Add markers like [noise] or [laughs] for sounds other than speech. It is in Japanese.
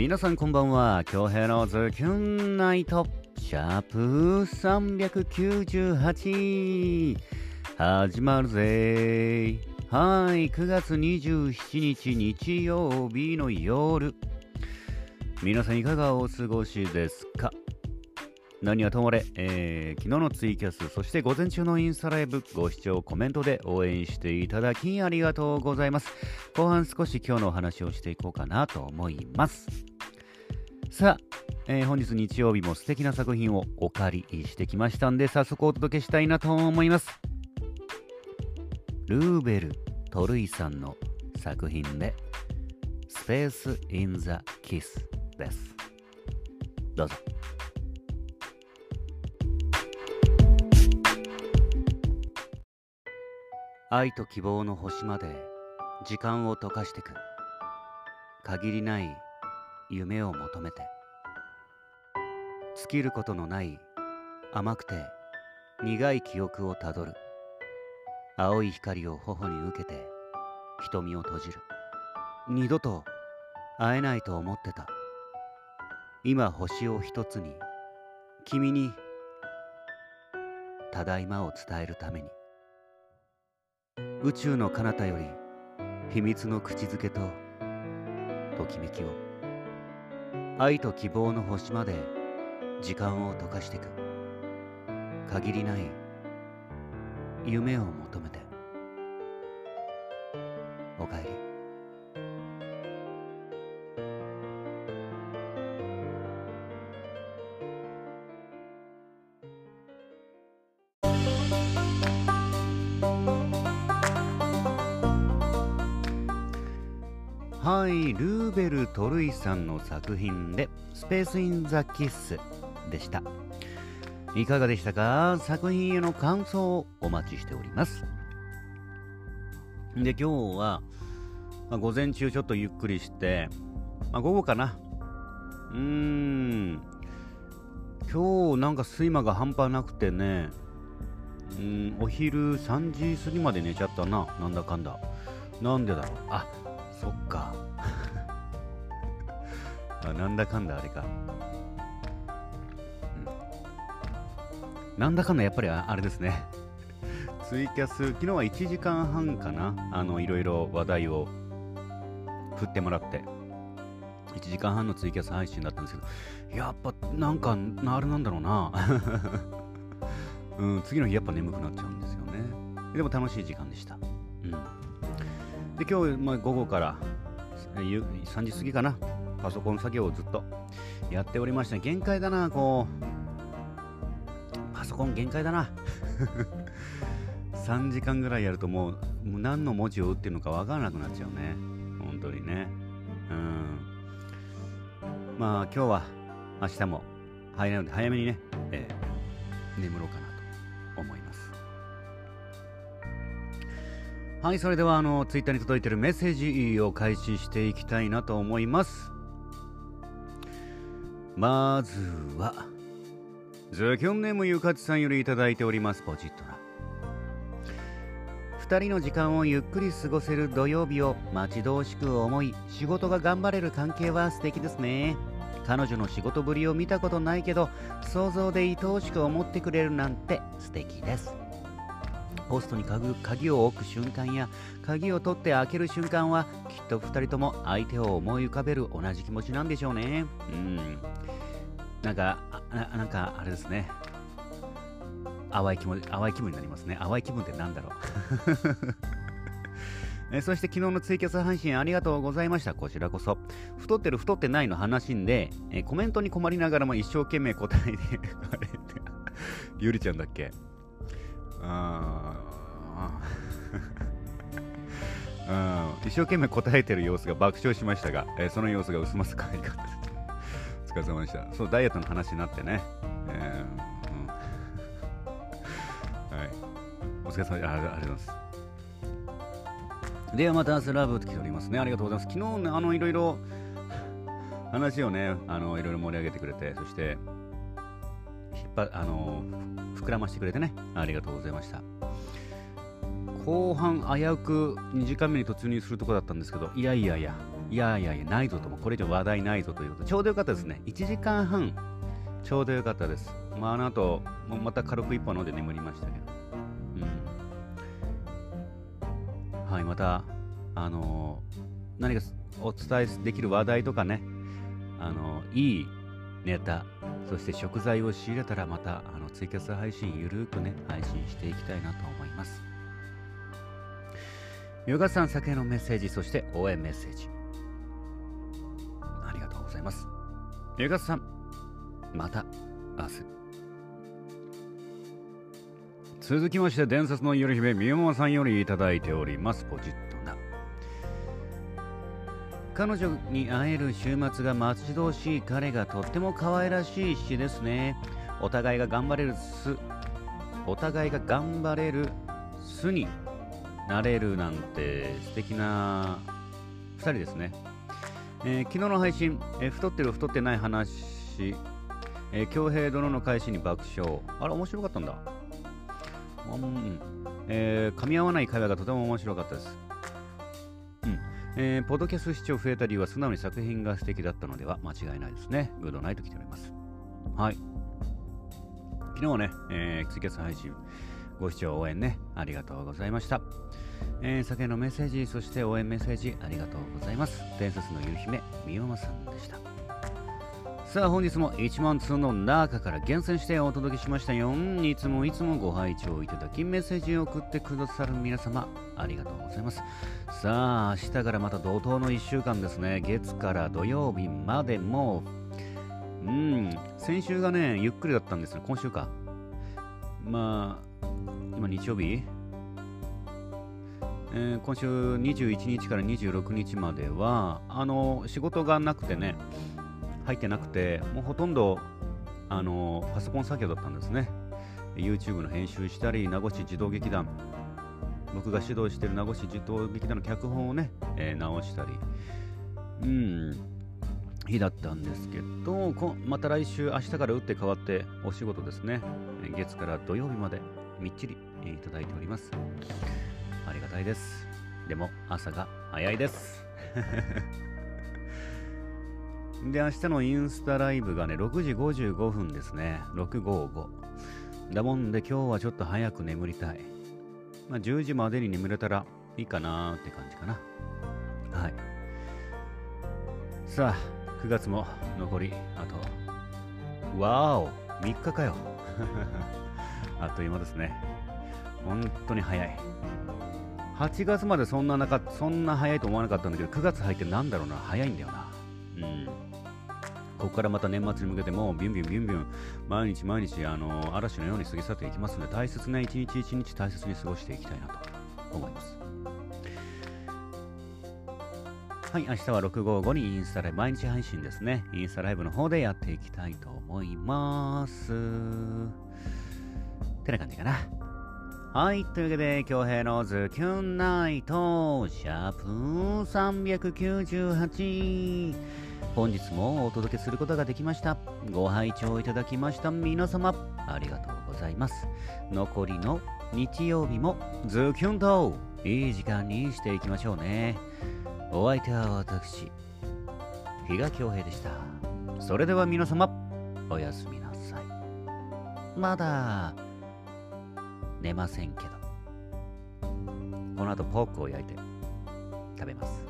皆さんこんばんは。京平のズキュンナイト。シャープ398始まるぜ。はい。9月27日日曜日の夜。皆さんいかがお過ごしですか？何はともれ、えー、昨日のツイキャス、そして午前中のインスタライブ、ご視聴、コメントで応援していただきありがとうございます。後半少し今日のお話をしていこうかなと思います。さあ、えー、本日日曜日も素敵な作品をお借りしてきましたんで、早速お届けしたいなと思います。ルーベル・トルイさんの作品で、スペース・イン・ザ・キスです。どうぞ。愛と希望の星まで時間を溶かしてく限りない夢を求めて。尽きることのない甘くて苦い記憶をたどる。青い光を頬に受けて瞳を閉じる。二度と会えないと思ってた。今星を一つに君にただいまを伝えるために。宇宙の彼方より秘密の口づけとときめきを。愛と希望の星まで時間を溶かしていく。限りない夢を求めて。はいルーベル・トルイさんの作品で「スペース・イン・ザ・キッス」でした。いかがでしたか？作品への感想をお待ちしております。で今日は、まあ、午前中ちょっとゆっくりして、まあ、午後かな。うーん。今日なんか睡魔が半端なくてねうんお昼3時過ぎまで寝ちゃったな。なんだかんだ。なんでだろう。あそっか。[laughs] あなんだかんだあれか、うん、なんだかんだやっぱりあれですね。ツイキャス昨日は1時間半かな。あのいろいろ話題を振ってもらって。1時間半のツイキャス配信だったんですけど。やっぱなんかあれなんだろうな。[laughs] うん、次の日やっぱ眠くなっちゃうんですよね。でも楽しい時間でした。うん。で今日、まあ、午後から3時過ぎかな。パソコン作業をずっとやっておりました限界だなこう。パソコン限界だな。[laughs] 3時間ぐらいやるともう何の文字を打ってるのかわからなくなっちゃうね。本当にね。うん。まあ今日は明日も早いので早めにね、えー、眠ろうかな。はい、それではあのツイッターに届いているメッセージを開始していきたいなと思います。まずは、ズキョンネームゆかちさんよりいただいております、ポチッとな。2人の時間をゆっくり過ごせる土曜日を待ち遠しく思い、仕事が頑張れる関係は素敵ですね。彼女の仕事ぶりを見たことないけど、想像で愛おしく思ってくれるなんて素敵です。ポストに鍵を置く瞬間や鍵を取って開ける瞬間はきっと2人とも相手を思い浮かべる同じ気持ちなんでしょうね。うん。なんかななんかあれですね。淡い気持淡い気分になりますね。淡い気分って何だろう。[laughs] えそして昨日のツイキャス配信ありがとうございました。こちらこそ。太ってる太ってないの話んで、えコメントに困りながらも一生懸命答えて、あれって。[laughs] ゆりちゃんだっけ？うん、一生懸命答えてる様子が爆笑しましたが、えー、その様子が薄ま可愛かった。お疲れ様でした。そう、ダイエットの話になってね。えーうん、はい。お疲れ様であありがとうございます。ではまた明日ラブと来ておりますね。ありがとうございます。昨日ね、あの、いろいろ話をね、あの、いろいろ盛り上げてくれて、そして、引っ張、あの、膨らましてくれてね、ありがとうございました。後半危うく2時間目に突入するとこだったんですけど、いやいやいや、いやいやいや、ないぞとも、これ以上話題ないぞということ、ちょうどよかったですね。1時間半、ちょうどよかったです。まあ、あの後、もまた軽く一本飲んで眠りましたけど。うん。はい、また、あの、何かお伝えできる話題とかね、あの、いいネタ、そして食材を仕入れたらまたあのツイキャス配信ゆるくね、配信していきたいなと思います。ヨガさん酒のメッセージ、そして応援メッセージ。ありがとうございます。ヨガさん、また明日。続きまして、伝説の夜姫、みよもさんよりいただいております。ポジットな。彼女に会える週末が待ち遠しい彼がとっても可愛らしい詩ですね。お互いが頑張れるす、お互いが頑張れる巣になれるなんて素敵な2人ですね。えー、昨日の配信、えー、太ってる太ってない話、えー、京平殿の返しに爆笑。あれ、面白かったんだ。うん、えー、噛み合わない会話がとても面白かったです。えー、ポッドキャスト視聴増えた理由は素直に作品が素敵だったのでは間違いないですね。グッドナイト来ております。はい。昨日はね、えー、ツイキャス配信、ご視聴応援ね、ありがとうございました。えー、酒のメッセージ、そして応援メッセージ、ありがとうございます。伝説の夕姫、みおまさんでした。さあ本日も1万通の中から厳選してお届けしましたよ。いつもいつもご拝聴いただきメッセージを送ってくださる皆様ありがとうございます。さあ明日からまた怒涛の1週間ですね。月から土曜日までもうん、先週がね、ゆっくりだったんですよ。今週か。まあ、今日曜日？えー、今週21日から26日までは、あの、仕事がなくてね、入ってなくて、もうほとんど、あの、パソコン作業だったんですね。YouTube の編集したり、名護市児童劇団、僕が指導している名護市児童劇団の脚本をね、えー、直したり、うん、日だったんですけど、また来週、明日から打って変わってお仕事ですね。月から土曜日までみっちりいただいております。ありがたいです。でも朝が早いです。[laughs] で、明日のインスタライブがね、6時55分ですね。655。だもんで今日はちょっと早く眠りたい。まあ、10時までに眠れたらいいかなーって感じかな。はい。さあ、9月も残り、あと、わーお !3 日かよ [laughs] あっという間ですね。本当に早い。8月までそんななかそんな早いと思わなかったんだけど、9月入ってなんだろうな、早いんだよな。うん。ここからまた年末に向けても、ビュンビュンビュンビュン、毎日毎日、あの、嵐のように過ぎ去っていきますので、大切な一日一日大切に過ごしていきたいなと思います。はい、明日は655にインスタライブ、毎日配信ですね。インスタライブの方でやっていきたいと思います。てな感じかな。はい、というわけで、京平のズキュンナイト、シャープ398。本日もお届けすることができました。ご拝聴いただきました皆様、ありがとうございます。残りの日曜日もズキュンといい時間にしていきましょうね。お相手は私、比嘉京平でした。それでは皆様、おやすみなさい。まだ、寝ませんけどこの後ポークを焼いて食べます